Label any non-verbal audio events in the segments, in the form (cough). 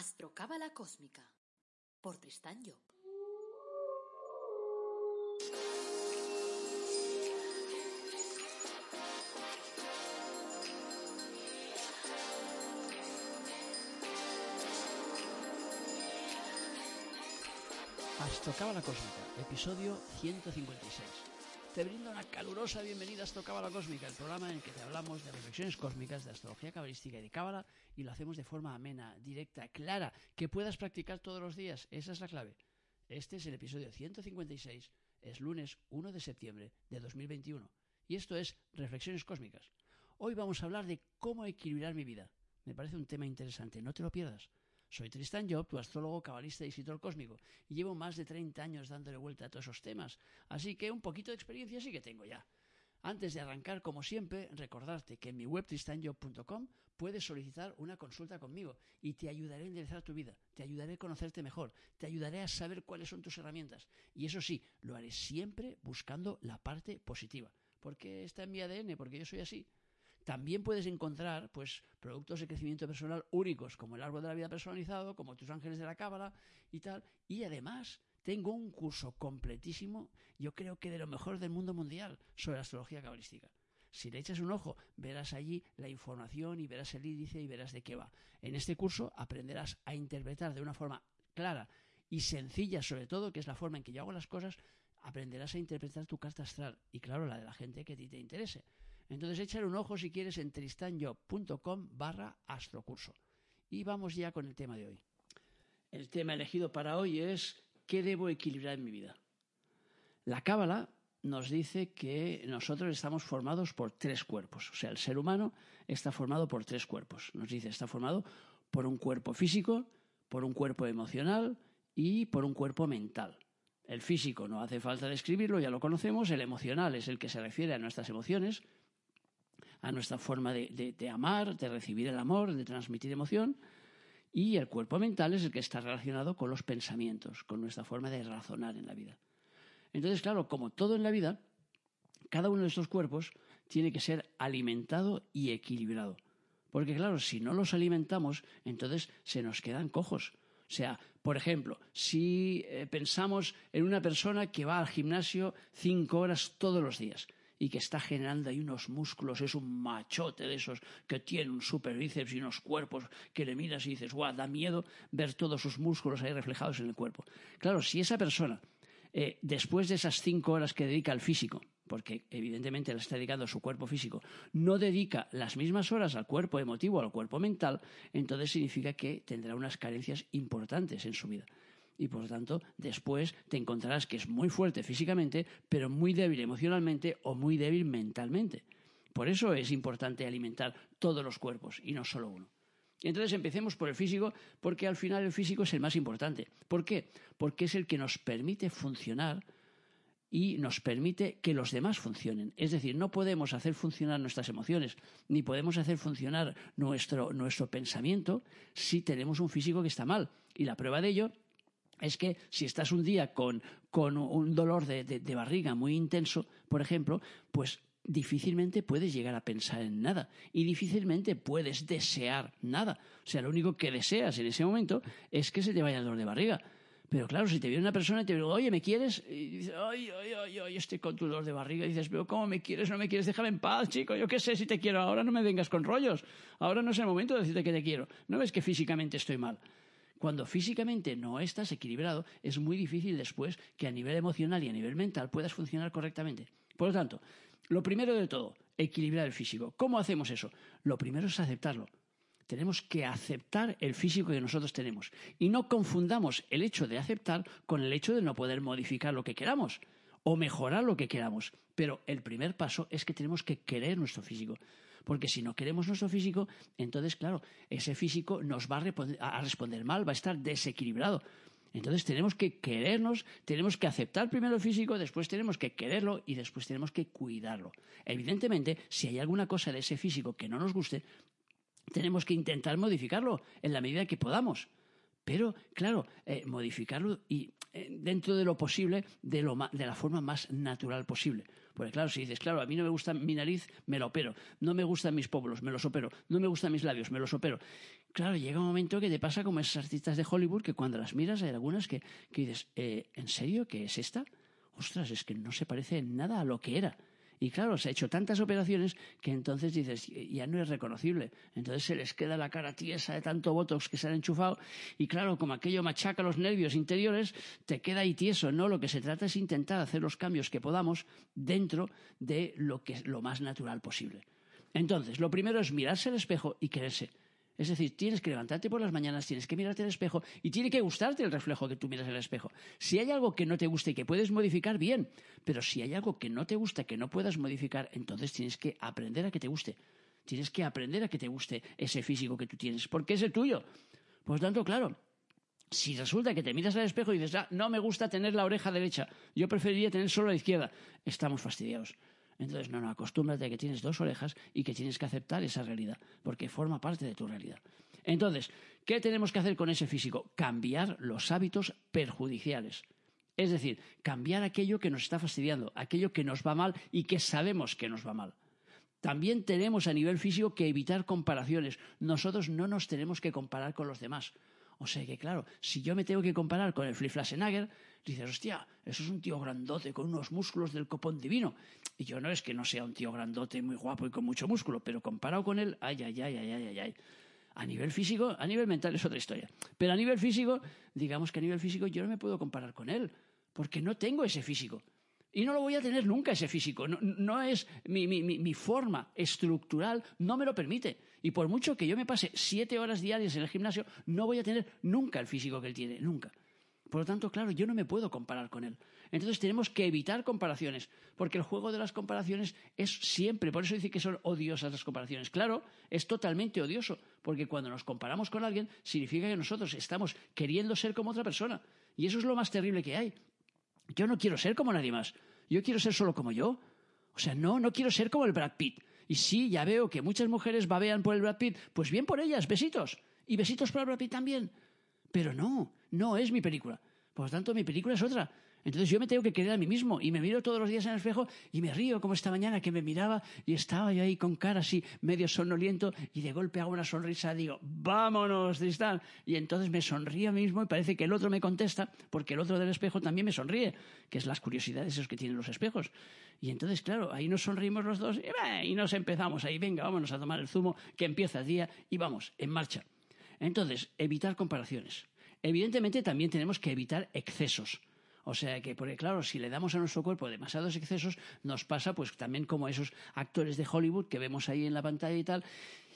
Astrocábala Cósmica por Tristán Job. Astrocábala Cósmica, episodio 156. Te brindo una calurosa bienvenida a Astrocábala Cósmica, el programa en el que te hablamos de reflexiones cósmicas, de astrología cabalística y de cábala, y lo hacemos de forma amena, directa, clara, que puedas practicar todos los días. Esa es la clave. Este es el episodio 156, es lunes 1 de septiembre de 2021, y esto es Reflexiones Cósmicas. Hoy vamos a hablar de cómo equilibrar mi vida. Me parece un tema interesante, no te lo pierdas. Soy Tristan Job, tu astrólogo, cabalista y escritor cósmico, llevo más de 30 años dándole vuelta a todos esos temas, así que un poquito de experiencia sí que tengo ya. Antes de arrancar, como siempre, recordarte que en mi web tristanjob.com puedes solicitar una consulta conmigo y te ayudaré a enderezar tu vida, te ayudaré a conocerte mejor, te ayudaré a saber cuáles son tus herramientas. Y eso sí, lo haré siempre buscando la parte positiva, porque está en mi ADN, porque yo soy así. También puedes encontrar pues, productos de crecimiento personal únicos, como el árbol de la vida personalizado, como tus ángeles de la cábala y tal. Y además tengo un curso completísimo, yo creo que de lo mejor del mundo mundial, sobre astrología cabalística. Si le echas un ojo, verás allí la información y verás el índice y verás de qué va. En este curso aprenderás a interpretar de una forma clara y sencilla, sobre todo, que es la forma en que yo hago las cosas, aprenderás a interpretar tu carta astral y, claro, la de la gente que a ti te interese. Entonces échale un ojo si quieres en tristanjob.com barra astrocurso. Y vamos ya con el tema de hoy. El tema elegido para hoy es ¿qué debo equilibrar en mi vida? La Cábala nos dice que nosotros estamos formados por tres cuerpos. O sea, el ser humano está formado por tres cuerpos. Nos dice, está formado por un cuerpo físico, por un cuerpo emocional y por un cuerpo mental. El físico no hace falta describirlo, ya lo conocemos. El emocional es el que se refiere a nuestras emociones, a nuestra forma de, de, amar, de recibir el amor, de transmitir emoción. Y el cuerpo mental es el que está relacionado con los pensamientos, con nuestra forma de razonar en la vida. Entonces, claro, como todo en la vida, cada uno de estos cuerpos tiene que ser alimentado y equilibrado. Porque, claro, si no los alimentamos, entonces se nos quedan cojos. O sea, por ejemplo, si eh, pensamos en una persona que va al gimnasio cinco horas todos los días, y que está generando ahí unos músculos, es un machote de esos que tiene un super bíceps y unos cuerpos que le miras y dices, guau, da miedo ver todos sus músculos ahí reflejados en el cuerpo. Claro, si esa persona, eh, después de esas cinco horas que dedica al físico, porque evidentemente le está dedicando a su cuerpo físico, no dedica las mismas horas al cuerpo emotivo, al cuerpo mental, entonces significa que tendrá unas carencias importantes en su vida y por lo tanto después te encontrarás que es muy fuerte físicamente, pero muy débil emocionalmente o muy débil mentalmente. Por eso es importante alimentar todos los cuerpos y no solo uno. Entonces empecemos por el físico, porque al final el físico es el más importante. ¿Por qué? Porque es el que nos permite funcionar y nos permite que los demás funcionen. Es decir, no podemos hacer funcionar nuestras emociones, ni podemos hacer funcionar nuestro, nuestro pensamiento si tenemos un físico que está mal. Y la prueba de ello es que si estás un día con, un dolor de, de, barriga muy intenso, por ejemplo, pues difícilmente puedes llegar a pensar en nada y difícilmente puedes desear nada. O sea, lo único que deseas en ese momento es que se te vaya el dolor de barriga. Pero claro, si te viene una persona y te dice, oye, ¿me quieres? Y dices, ay, ay, ay, ay, estoy con tu dolor de barriga. Y dices, pero ¿cómo me quieres? No me quieres, déjame en paz, chico. Yo qué sé si te quiero. Ahora no me vengas con rollos. Ahora no es el momento de decirte que te quiero. No ves que físicamente estoy mal. Cuando físicamente no estás equilibrado, es muy difícil después que a nivel emocional y a nivel mental puedas funcionar correctamente. Por lo tanto, lo primero de todo, equilibrar el físico. ¿Cómo hacemos eso? Lo primero es aceptarlo. Tenemos que aceptar el físico que nosotros tenemos. Y no confundamos el hecho de aceptar con el hecho de no poder modificar lo que queramos o mejorar lo que queramos. Pero el primer paso es que tenemos que querer nuestro físico. Porque si no queremos nuestro físico, entonces, claro, ese físico nos va a, responder mal, va a estar desequilibrado. Entonces tenemos que querernos, tenemos que aceptar primero el físico, después tenemos que quererlo y después tenemos que cuidarlo. Evidentemente, si hay alguna cosa de ese físico que no nos guste, tenemos que intentar modificarlo en la medida que podamos. Pero, claro, eh, modificarlo y eh, dentro de lo posible, de, lo de la forma más natural posible. Porque, claro, si dices, claro, a mí no me gusta mi nariz, me lo opero. No me gustan mis pómulos, me los opero. No me gustan mis labios, me los opero. Claro, llega un momento que te pasa como esas artistas de Hollywood que cuando las miras hay algunas que, que dices, eh, ¿en serio que es esta? Ostras, es que no se parece nada a lo que era. Y claro, se ha hecho tantas operaciones que entonces dices, ya no es reconocible. Entonces se les queda la cara tiesa de tanto botox que se han enchufado. Y claro, como aquello machaca los nervios interiores, te queda ahí tieso. No, lo que se trata es intentar hacer los cambios que podamos dentro de lo que es lo más natural posible. Entonces, lo primero es mirarse al espejo y quererse. Es decir, tienes que levantarte por las mañanas, tienes que mirarte al espejo y tiene que gustarte el reflejo que tú miras en el espejo. Si hay algo que no te gusta y que puedes modificar, bien. Pero si hay algo que no te gusta, que no puedas modificar, entonces tienes que aprender a que te guste. Tienes que aprender a que te guste ese físico que tú tienes, porque es el tuyo. Por tanto, claro, si resulta que te miras al espejo y dices, ah, no me gusta tener la oreja derecha, yo preferiría tener solo la izquierda, estamos fastidiados. Entonces, no, no, acostúmbrate a que tienes dos orejas y que tienes que aceptar esa realidad, porque forma parte de tu realidad. Entonces, ¿qué tenemos que hacer con ese físico? Cambiar los hábitos perjudiciales. Es decir, cambiar aquello que nos está fastidiando, aquello que nos va mal y que sabemos que nos va mal. También tenemos a nivel físico que evitar comparaciones. Nosotros no nos tenemos que comparar con los demás. O sea que, claro, si yo me tengo que comparar con el Fliflasenager, dices, hostia, eso es un tío grandote con unos músculos del copón divino. Y yo no es que no sea un tío grandote, muy guapo y con mucho músculo, pero comparado con él, ay, ay, ay, ay, ay, ay. A nivel físico, a nivel mental es otra historia. Pero a nivel físico, digamos que a nivel físico yo no me puedo comparar con él, porque no tengo ese físico. Y no lo voy a tener nunca ese físico. No, es mi, mi, forma estructural, no me lo permite. Y por mucho que yo me pase siete horas diarias en el gimnasio, no voy a tener nunca el físico que él tiene, nunca. Por lo tanto, claro, yo no me puedo comparar con él. Entonces tenemos que evitar comparaciones, porque el juego de las comparaciones es siempre, por eso dice que son odiosas las comparaciones. Claro, es totalmente odioso, porque cuando nos comparamos con alguien significa que nosotros estamos queriendo ser como otra persona. Y eso es lo más terrible que hay. Yo no quiero ser como nadie más. Yo quiero ser solo como yo. O sea, no, no quiero ser como el Brad Pitt. Y sí, ya veo que muchas mujeres babean por el Brad Pitt. Pues bien por ellas, besitos. Y besitos para el Brad Pitt también. Pero no, no es mi película. Por lo tanto, mi película es otra. Entonces yo me tengo que querer a mí mismo y me miro todos los días en el espejo y me río como esta mañana que me miraba y estaba yo ahí con cara así medio sonoliento y de golpe hago una sonrisa y digo, vámonos, Tristán. Y entonces me sonrío mismo y parece que el otro me contesta porque el otro del espejo también me sonríe, que es las curiosidades esos que tienen los espejos. Y entonces, claro, ahí nos sonrimos los dos y, nos empezamos ahí, venga, vámonos a tomar el zumo que empieza el día y vamos, en marcha. Entonces, evitar comparaciones. Evidentemente también tenemos que evitar excesos. O sea que, porque claro, si le damos a nuestro cuerpo demasiados excesos, nos pasa pues también como esos actores de Hollywood que vemos ahí en la pantalla y tal,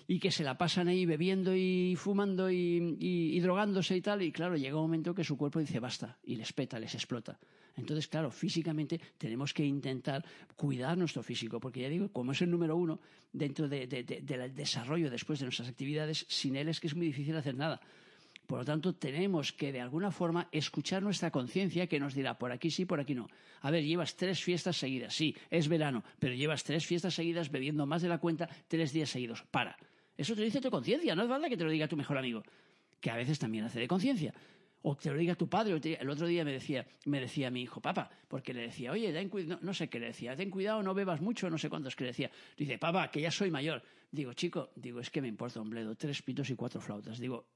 y que se la pasan ahí bebiendo y fumando y, drogándose y tal, y claro, llega un momento que su cuerpo dice basta, y les peta, les explota. Entonces, claro, físicamente tenemos que intentar cuidar nuestro físico, porque ya digo, como es el número uno dentro del desarrollo después de nuestras actividades, sin él es que es muy difícil hacer nada. Por lo tanto, tenemos que de alguna forma escuchar nuestra conciencia que nos dirá por aquí sí, por aquí no. A ver, llevas tres fiestas seguidas, sí, es verano, pero llevas tres fiestas seguidas bebiendo más de la cuenta tres días seguidos. Para. Eso te dice tu conciencia, no es falta que te lo diga tu mejor amigo, que a veces también hace de conciencia. O te lo diga tu padre. El otro día me decía, me decía mi hijo, papá, porque le decía, oye, cuidado, no, sé qué le decía, ten cuidado, no bebas mucho, no sé cuántos que le decía. Dice, papá, que ya soy mayor. Digo, chico, digo, es que me importa un bledo, tres pitos y cuatro flautas. Digo,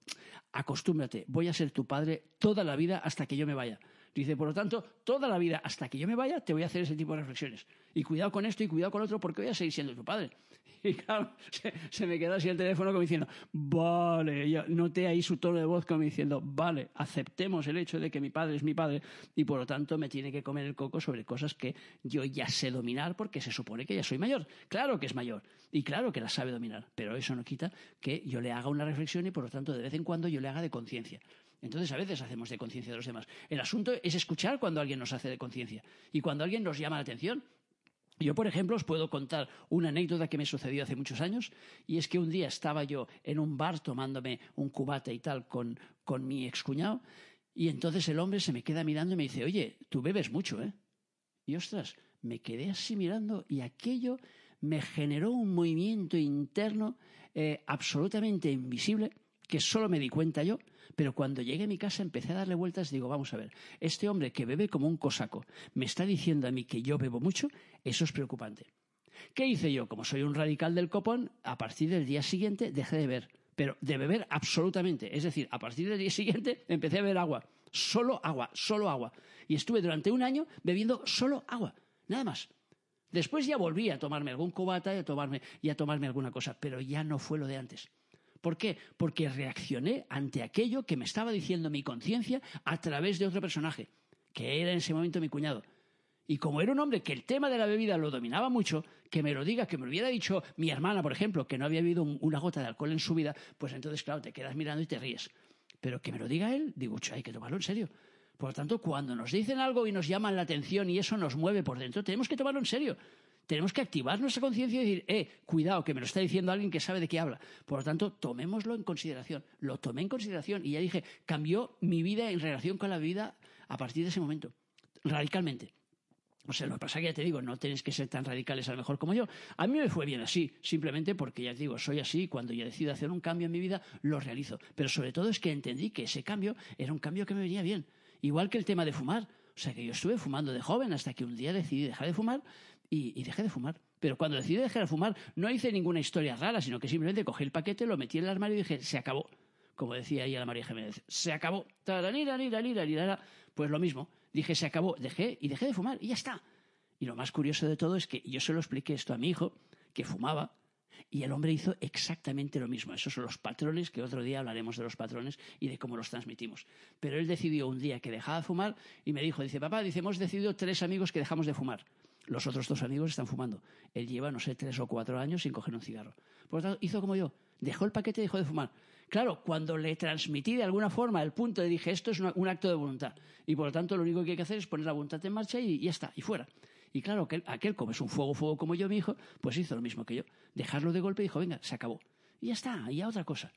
acostúmbrate, voy a ser tu padre toda la vida hasta que yo me vaya. Dice, por lo tanto, toda la vida hasta que yo me vaya te voy a hacer ese tipo de reflexiones. Y cuidado con esto y cuidado con otro porque voy a seguir siendo tu padre. (laughs) Y claro, se, me quedó así el teléfono como diciendo, vale, yo noté ahí su tono de voz como diciendo, vale, aceptemos el hecho de que mi padre es mi padre y por lo tanto me tiene que comer el coco sobre cosas que yo ya sé dominar porque se supone que ya soy mayor. Claro que es mayor y claro que las sabe dominar, pero eso no quita que yo le haga una reflexión y por lo tanto de vez en cuando yo le haga de conciencia. Entonces a veces hacemos de conciencia de los demás. El asunto es escuchar cuando alguien nos hace de conciencia y cuando alguien nos llama la atención. Yo, por ejemplo, os puedo contar una anécdota que me sucedió hace muchos años, y es que un día estaba yo en un bar tomándome un cubate y tal con, con mi excuñado, y entonces el hombre se me queda mirando y me dice, oye, tú bebes mucho, ¿eh? Y ostras, me quedé así mirando y aquello me generó un movimiento interno eh, absolutamente invisible que solo me di cuenta yo, pero cuando llegué a mi casa empecé a darle vueltas y digo, vamos a ver, este hombre que bebe como un cosaco me está diciendo a mí que yo bebo mucho, eso es preocupante. ¿Qué hice yo? Como soy un radical del copón, a partir del día siguiente dejé de beber. pero de beber absolutamente. Es decir, a partir del día siguiente (laughs) empecé a beber agua, solo agua, solo agua. Y estuve durante un año bebiendo solo agua, nada más. Después ya volví a tomarme algún cobata y a tomarme, y a tomarme alguna cosa, pero ya no fue lo de antes. ¿Por qué? Porque reaccioné ante aquello que me estaba diciendo mi conciencia a través de otro personaje, que era en ese momento mi cuñado. Y como era un hombre que el tema de la bebida lo dominaba mucho, que me lo diga, que me lo hubiera dicho mi hermana, por ejemplo, que no había bebido una gota de alcohol en su vida, pues entonces, claro, te quedas mirando y te ríes. Pero que me lo diga él, digo, hay que tomarlo en serio. Por lo tanto, cuando nos dicen algo y nos llaman la atención y eso nos mueve por dentro, tenemos que tomarlo en serio. Tenemos que activar nuestra conciencia y decir, eh, cuidado, que me lo está diciendo alguien que sabe de qué habla. Por lo tanto, tomémoslo en consideración. Lo tomé en consideración y ya dije, cambió mi vida en relación con la vida a partir de ese momento, radicalmente. O sea, lo que pasa es que ya te digo, no tenéis que ser tan radicales a lo mejor como yo. A mí me fue bien así, simplemente porque ya te digo, soy así, cuando ya decido hacer un cambio en mi vida, lo realizo. Pero sobre todo es que entendí que ese cambio era un cambio que me venía bien. Igual que el tema de fumar. O sea, que yo estuve fumando de joven hasta que un día decidí dejar de fumar y, dejé de fumar. Pero cuando decidí dejar de fumar, no hice ninguna historia rara, sino que simplemente cogí el paquete, lo metí en el armario y dije, se acabó. Como decía ella la María Jiménez, se acabó. Pues lo mismo. Dije, se acabó, dejé y dejé de fumar y ya está. Y lo más curioso de todo es que yo se lo expliqué esto a mi hijo, que fumaba, y el hombre hizo exactamente lo mismo. Esos son los patrones, que otro día hablaremos de los patrones y de cómo los transmitimos. Pero él decidió un día que dejaba de fumar y me dijo, dice, papá, dice, hemos decidido tres amigos que dejamos de fumar. Los otros dos amigos están fumando. Él lleva, no sé, tres o cuatro años sin coger un cigarro. Por lo tanto, hizo como yo. Dejó el paquete y dejó de fumar. Claro, cuando le transmití de alguna forma el punto, le dije, esto es un acto de voluntad. Y por lo tanto, lo único que hay que hacer es poner la voluntad en marcha y ya está, y fuera. Y claro, aquel, aquel como es un fuego, fuego como yo, mi hijo, pues hizo lo mismo que yo. Dejarlo de golpe y dijo, venga, se acabó. Y ya está, y ya otra cosa.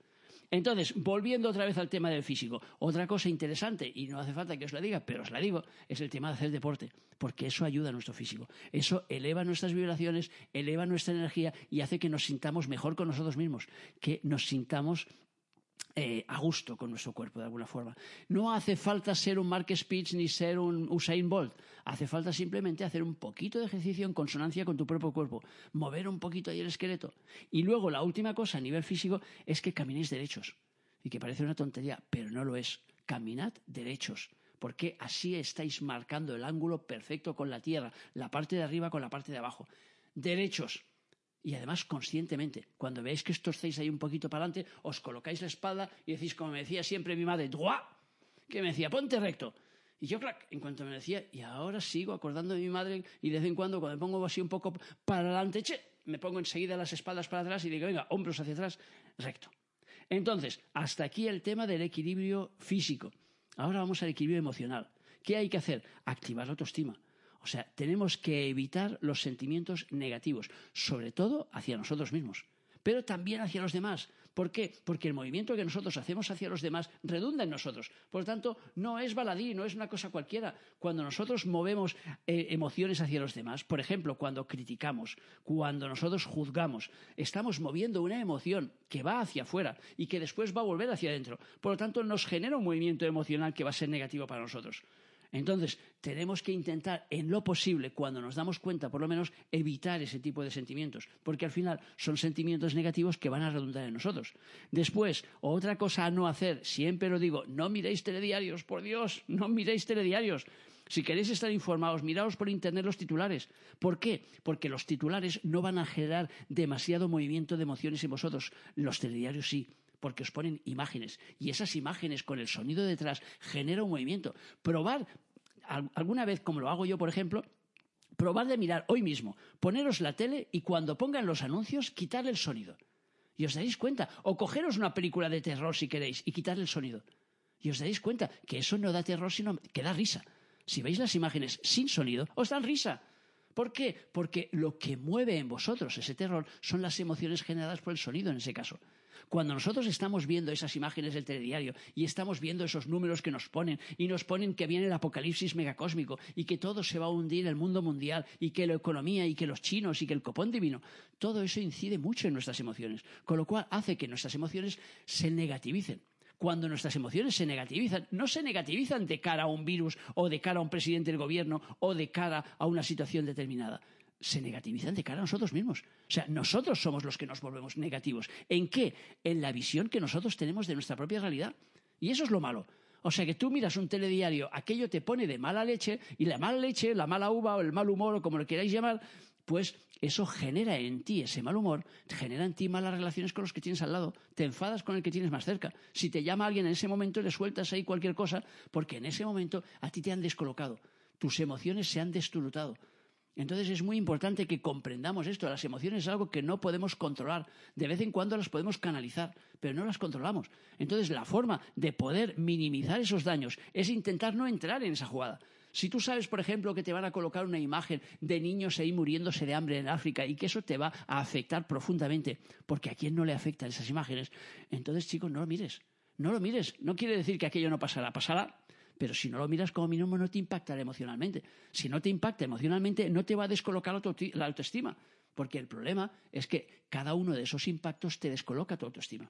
Entonces, volviendo otra vez al tema del físico, otra cosa interesante, y no hace falta que os la diga, pero os la digo, es el tema de hacer deporte, porque eso ayuda a nuestro físico. Eso eleva nuestras vibraciones, eleva nuestra energía y hace que nos sintamos mejor con nosotros mismos, que nos sintamos eh, a gusto con nuestro cuerpo de alguna forma. No hace falta ser un Mark Spitz ni ser un Usain Bolt. Hace falta simplemente hacer un poquito de ejercicio en consonancia con tu propio cuerpo, mover un poquito ahí el esqueleto. Y luego la última cosa a nivel físico es que caminéis derechos. Y que parece una tontería, pero no lo es. Caminad derechos porque así estáis marcando el ángulo perfecto con la tierra, la parte de arriba con la parte de abajo. Derechos, y además conscientemente. Cuando veáis que estáis ahí un poquito para adelante, os colocáis la espalda y decís, como me decía siempre mi madre, ¡Dua! que me decía, ponte recto. Y yo, clac, en cuanto me decía, y ahora sigo acordando de mi madre, y de vez en cuando, cuando me pongo así un poco para adelante, che, me pongo enseguida las espaldas para atrás y digo, venga, hombros hacia atrás, recto. Entonces, hasta aquí el tema del equilibrio físico. Ahora vamos al equilibrio emocional. ¿Qué hay que hacer? Activar la autoestima. O sea, tenemos que evitar los sentimientos negativos, sobre todo hacia nosotros mismos, pero también hacia los demás. ¿Por qué? Porque el movimiento que nosotros hacemos hacia los demás redunda en nosotros. Por lo tanto, no es baladí, no es una cosa cualquiera. Cuando nosotros movemos eh, emociones hacia los demás, por ejemplo, cuando criticamos, cuando nosotros juzgamos, estamos moviendo una emoción que va hacia afuera y que después va a volver hacia adentro. Por lo tanto, nos genera un movimiento emocional que va a ser negativo para nosotros. Entonces, tenemos que intentar, en lo posible, cuando nos damos cuenta, por lo menos, evitar ese tipo de sentimientos, porque al final son sentimientos negativos que van a redundar en nosotros. Después, otra cosa a no hacer, siempre lo digo, no miréis telediarios, por Dios, no miréis telediarios. Si queréis estar informados, miraos por internet los titulares. ¿Por qué? Porque los titulares no van a generar demasiado movimiento de emociones en vosotros. Los telediarios sí porque os ponen imágenes y esas imágenes con el sonido detrás genera un movimiento. Probar alguna vez, como lo hago yo, por ejemplo, probar de mirar hoy mismo, poneros la tele y cuando pongan los anuncios, quitar el sonido. Y os daréis cuenta. O cogeros una película de terror si queréis y quitar el sonido. Y os daréis cuenta que eso no da terror, sino que da risa. Si veis las imágenes sin sonido, os dan risa. ¿Por qué? Porque lo que mueve en vosotros ese terror son las emociones generadas por el sonido en ese caso. Cuando nosotros estamos viendo esas imágenes del telediario y estamos viendo esos números que nos ponen y nos ponen que viene el apocalipsis megacósmico y que todo se va a hundir el mundo mundial y que la economía y que los chinos y que el copón divino, todo eso incide mucho en nuestras emociones, con lo cual hace que nuestras emociones se negativicen cuando nuestras emociones se negativizan, no se negativizan de cara a un virus o de cara a un presidente del gobierno o de cara a una situación determinada. Se negativizan de cara a nosotros mismos. O sea, nosotros somos los que nos volvemos negativos. ¿En qué? En la visión que nosotros tenemos de nuestra propia realidad. Y eso es lo malo. O sea que tú miras un telediario, aquello te pone de mala leche y la mala leche, la mala uva o el mal humor o como lo queráis llamar, pues eso genera en ti ese mal humor, genera en ti malas relaciones con los que tienes al lado, te enfadas con el que tienes más cerca. Si te llama alguien en ese momento, le sueltas ahí cualquier cosa, porque en ese momento a ti te han descolocado, tus emociones se han destrutado. Entonces es muy importante que comprendamos esto. Las emociones es algo que no podemos controlar. De vez en cuando las podemos canalizar, pero no las controlamos. Entonces la forma de poder minimizar esos daños es intentar no entrar en esa jugada. Si tú sabes, por ejemplo, que te van a colocar una imagen de niños ahí muriéndose de hambre en África y que eso te va a afectar profundamente, porque a quién no le afectan esas imágenes, entonces, chicos, no lo mires. No lo mires. No quiere decir que aquello no pasará. Pasará, pero si no lo miras como mínimo no te impactará emocionalmente. Si no te impacta emocionalmente, no te va a descolocar la autoestima, porque el problema es que cada uno de esos impactos te descoloca tu autoestima.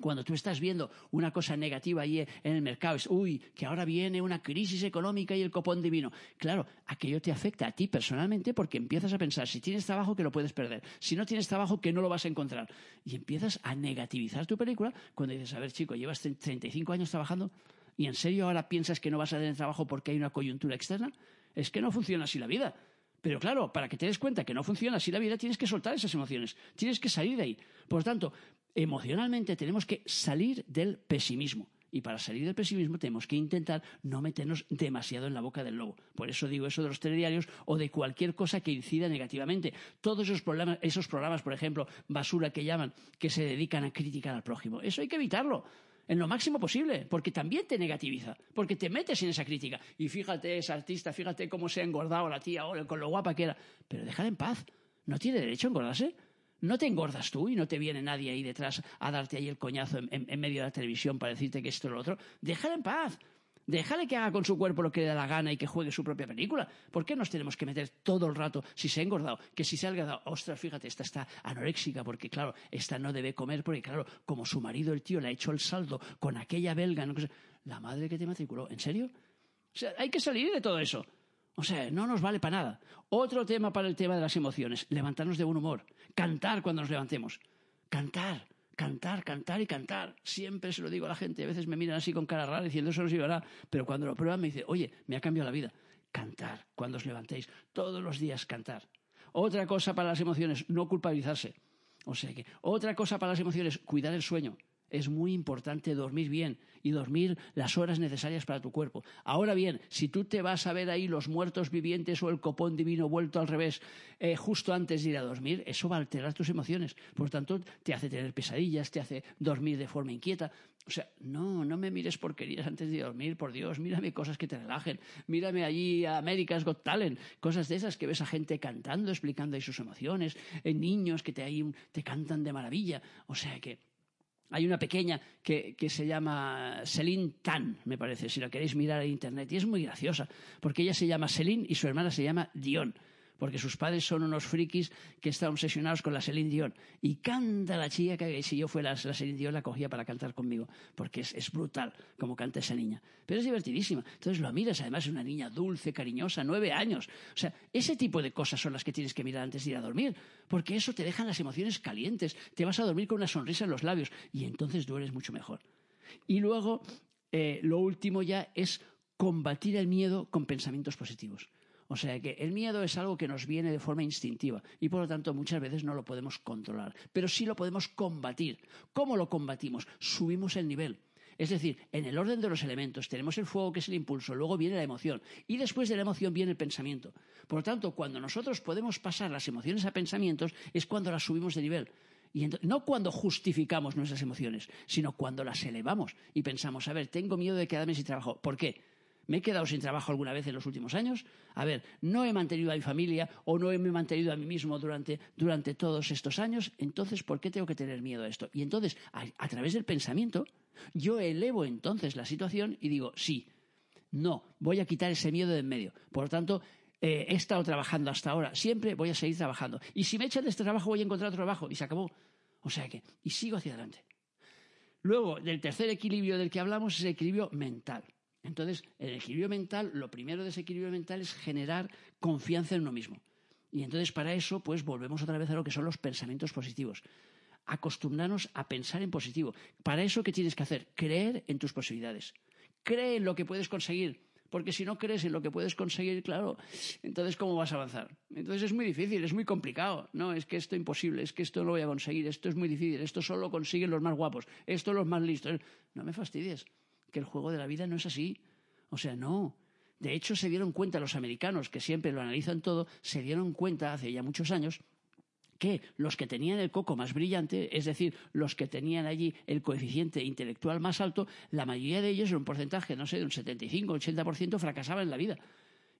Cuando tú estás viendo una cosa negativa ahí en el mercado, es, uy, que ahora viene una crisis económica y el copón divino. Claro, aquello te afecta a ti personalmente porque empiezas a pensar, si tienes trabajo, que lo puedes perder. Si no tienes trabajo, que no lo vas a encontrar. Y empiezas a negativizar tu película cuando dices, a ver, chico, llevas 35 años trabajando y en serio ahora piensas que no vas a tener trabajo porque hay una coyuntura externa. Es que no funciona así la vida. Pero claro, para que te des cuenta que no funciona así la vida, tienes que soltar esas emociones, tienes que salir de ahí. Por lo tanto, emocionalmente tenemos que salir del pesimismo. Y para salir del pesimismo tenemos que intentar no meternos demasiado en la boca del lobo. Por eso digo eso de los telediarios o de cualquier cosa que incida negativamente. Todos esos, problemas, esos programas, por ejemplo, basura que llaman, que se dedican a criticar al prójimo. Eso hay que evitarlo en lo máximo posible, porque también te negativiza, porque te metes en esa crítica. Y fíjate, ese artista, fíjate cómo se ha engordado la tía ahora, con lo guapa que era. Pero déjala en paz. No tiene derecho a engordarse. No te engordas tú y no te viene nadie ahí detrás a darte ahí el coñazo en, medio de la televisión para decirte que esto o lo otro. Déjala en paz. Déjale que haga con su cuerpo lo que le da la gana y que juegue su propia película. ¿Por qué nos tenemos que meter todo el rato si se ha engordado? Que si se ha engordado, ostras, fíjate, esta está anoréxica porque, claro, esta no debe comer porque, claro, como su marido, el tío, le ha hecho el saldo con aquella belga. No, la madre que te matriculó, ¿en serio? O sea, hay que salir de todo eso. O sea, no nos vale para nada. Otro tema para el tema de las emociones, levantarnos de buen humor, cantar cuando nos levantemos. Cantar, cantar, cantar y cantar. Siempre se lo digo a la gente. A veces me miran así con cara rara diciendo eso no sirve. Pero cuando lo prueban me dicen, oye, me ha cambiado la vida. Cantar cuando os levantéis. Todos los días cantar. Otra cosa para las emociones, no culpabilizarse. O sea que, otra cosa para las emociones, cuidar el sueño. Es muy importante dormir bien y dormir las horas necesarias para tu cuerpo. Ahora bien, si tú te vas a ver ahí los muertos vivientes o el copón divino vuelto al revés eh, justo antes de ir a dormir, eso va a alterar tus emociones. Por lo tanto, te hace tener pesadillas, te hace dormir de forma inquieta. O sea, no, no me mires porquerías antes de dormir, por Dios, mírame cosas que te relajen. Mírame allí a America's Got Talent, cosas de esas que ves a gente cantando, explicando ahí sus emociones, en niños que te, ahí, te cantan de maravilla. O sea que hay una pequeña que, se llama Celine Tan, me parece, si la queréis mirar en internet. Y es muy graciosa, porque ella se llama Celine y su hermana se llama Dion porque sus padres son unos frikis que están obsesionados con la Celine Dion. Y canta la chica que si yo fuera la Celine Dion la cogía para cantar conmigo, porque es, brutal como canta esa niña. Pero es divertidísima. Entonces lo miras, además es una niña dulce, cariñosa, nueve años. O sea, ese tipo de cosas son las que tienes que mirar antes de ir a dormir, porque eso te deja las emociones calientes, te vas a dormir con una sonrisa en los labios y entonces duermes mucho mejor. Y luego, eh, lo último ya es combatir el miedo con pensamientos positivos. O sea que el miedo es algo que nos viene de forma instintiva y por lo tanto muchas veces no lo podemos controlar, pero sí lo podemos combatir. ¿Cómo lo combatimos? Subimos el nivel. Es decir, en el orden de los elementos tenemos el fuego que es el impulso, luego viene la emoción y después de la emoción viene el pensamiento. Por lo tanto, cuando nosotros podemos pasar las emociones a pensamientos es cuando las subimos de nivel. Y no cuando justificamos nuestras emociones, sino cuando las elevamos y pensamos, a ver, tengo miedo de quedarme sin trabajo. ¿Por qué? ¿Me he quedado sin trabajo alguna vez en los últimos años? A ver, no he mantenido a mi familia o no he mantenido a mí mismo durante, todos estos años, entonces, ¿por qué tengo que tener miedo a esto? Y entonces, a, través del pensamiento, yo elevo entonces la situación y digo, sí, no, voy a quitar ese miedo de en medio. Por tanto, eh, he estado trabajando hasta ahora, siempre voy a seguir trabajando. Y si me echan de este trabajo, voy a encontrar otro trabajo y se acabó. O sea que, y sigo hacia adelante. Luego, del tercer equilibrio del que hablamos es el equilibrio mental. Entonces, el equilibrio mental, lo primero de ese equilibrio mental es generar confianza en uno mismo. Y entonces para eso, pues volvemos otra vez a lo que son los pensamientos positivos. Acostumbrarnos a pensar en positivo. Para eso, ¿qué tienes que hacer? Creer en tus posibilidades. Cree en lo que puedes conseguir. Porque si no crees en lo que puedes conseguir, claro, entonces ¿cómo vas a avanzar? Entonces es muy difícil, es muy complicado. No, es que esto es imposible, es que esto no lo voy a conseguir, esto es muy difícil, esto solo lo consiguen los más guapos, esto los más listos. No me fastidies, que el juego de la vida no es así. O sea, no. De hecho, se dieron cuenta los americanos, que siempre lo analizan todo, se dieron cuenta hace ya muchos años que los que tenían el coco más brillante, es decir, los que tenían allí el coeficiente intelectual más alto, la mayoría de ellos, en un porcentaje, no sé, de un 75-80%, fracasaban en la vida.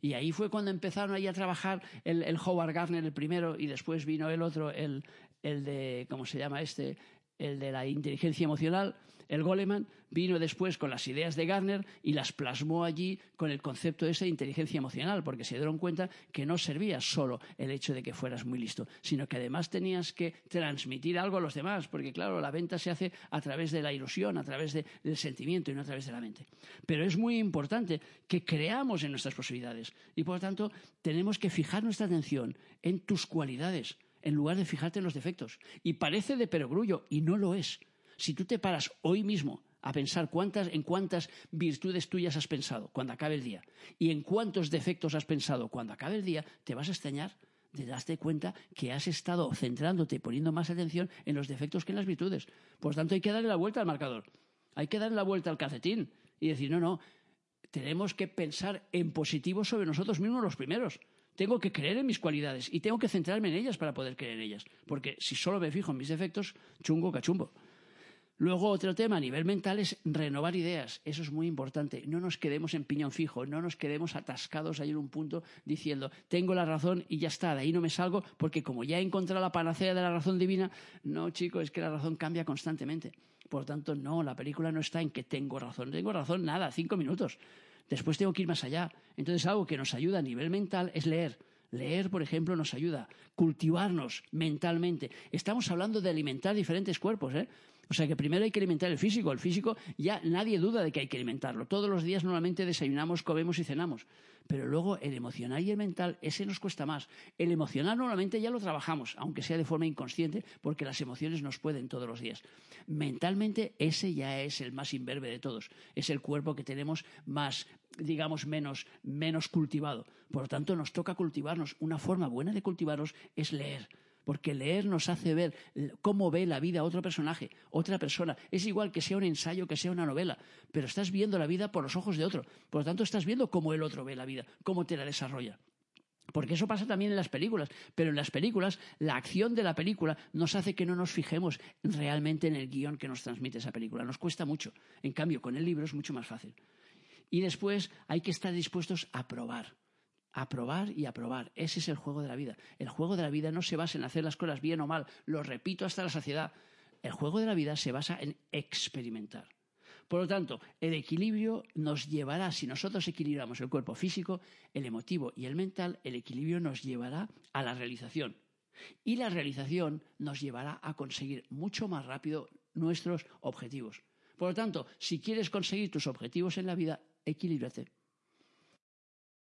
Y ahí fue cuando empezaron ahí a trabajar el, el, Howard Gardner, el primero, y después vino el otro, el, el de, ¿cómo se llama este? El de la inteligencia emocional, el Goleman vino después con las ideas de Gardner y las plasmó allí con el concepto de esa inteligencia emocional, porque se dieron cuenta que no servía solo el hecho de que fueras muy listo, sino que además tenías que transmitir algo a los demás, porque claro, la venta se hace a través de la ilusión, a través de, del sentimiento y no a través de la mente. Pero es muy importante que creamos en nuestras posibilidades y por lo tanto tenemos que fijar nuestra atención en tus cualidades en lugar de fijarte en los defectos. Y parece de perogrullo, y no lo es. Si tú te paras hoy mismo a pensar cuántas, en cuántas virtudes tuyas has pensado cuando acabe el día y en cuántos defectos has pensado cuando acabe el día, te vas a extrañar de darte cuenta que has estado centrándote poniendo más atención en los defectos que en las virtudes. Por tanto, hay que darle la vuelta al marcador. Hay que darle la vuelta al calcetín y decir, no, no, tenemos que pensar en positivo sobre nosotros mismos los primeros. Tengo que creer en mis cualidades y tengo que centrarme en ellas para poder creer en ellas. Porque si solo me fijo en mis defectos, chungo cachumbo. Luego, otro tema a nivel mental es renovar ideas. Eso es muy importante. No nos quedemos en piñón fijo, no nos quedemos atascados ahí en un punto diciendo, tengo la razón y ya está, de ahí no me salgo, porque como ya he encontrado la panacea de la razón divina, no, chico, es que la razón cambia constantemente. Por tanto, no, la película no está en que tengo razón. Tengo razón, nada, cinco minutos. Después tengo que ir más allá. Entonces, algo que nos ayuda a nivel mental es leer. Leer, por ejemplo, nos ayuda cultivarnos mentalmente. Estamos hablando de alimentar diferentes cuerpos, ¿eh? O sea que primero hay que alimentar el físico. El físico ya nadie duda de que hay que alimentarlo. Todos los días normalmente desayunamos, comemos y cenamos. Pero luego el emocional y el mental, ese nos cuesta más. El emocional normalmente ya lo trabajamos, aunque sea de forma inconsciente, porque las emociones nos pueden todos los días. Mentalmente ese ya es el más imberbe de todos. Es el cuerpo que tenemos más digamos, menos, menos cultivado. Por lo tanto, nos toca cultivarnos. Una forma buena de cultivarnos es leer porque leer nos hace ver cómo ve la vida otro personaje, otra persona. Es igual que sea un ensayo, que sea una novela, pero estás viendo la vida por los ojos de otro. Por lo tanto, estás viendo cómo el otro ve la vida, cómo te la desarrolla. Porque eso pasa también en las películas, pero en las películas la acción de la película nos hace que no nos fijemos realmente en el guion que nos transmite esa película. Nos cuesta mucho. En cambio, con el libro es mucho más fácil. Y después hay que estar dispuestos a probar aprobar y aprobar. Ese es el juego de la vida. El juego de la vida no se basa en hacer las cosas bien o mal, lo repito hasta la saciedad. El juego de la vida se basa en experimentar. Por lo tanto, el equilibrio nos llevará, si nosotros equilibramos el cuerpo físico, el emotivo y el mental, el equilibrio nos llevará a la realización. Y la realización nos llevará a conseguir mucho más rápido nuestros objetivos. Por lo tanto, si quieres conseguir tus objetivos en la vida, equilíbrate.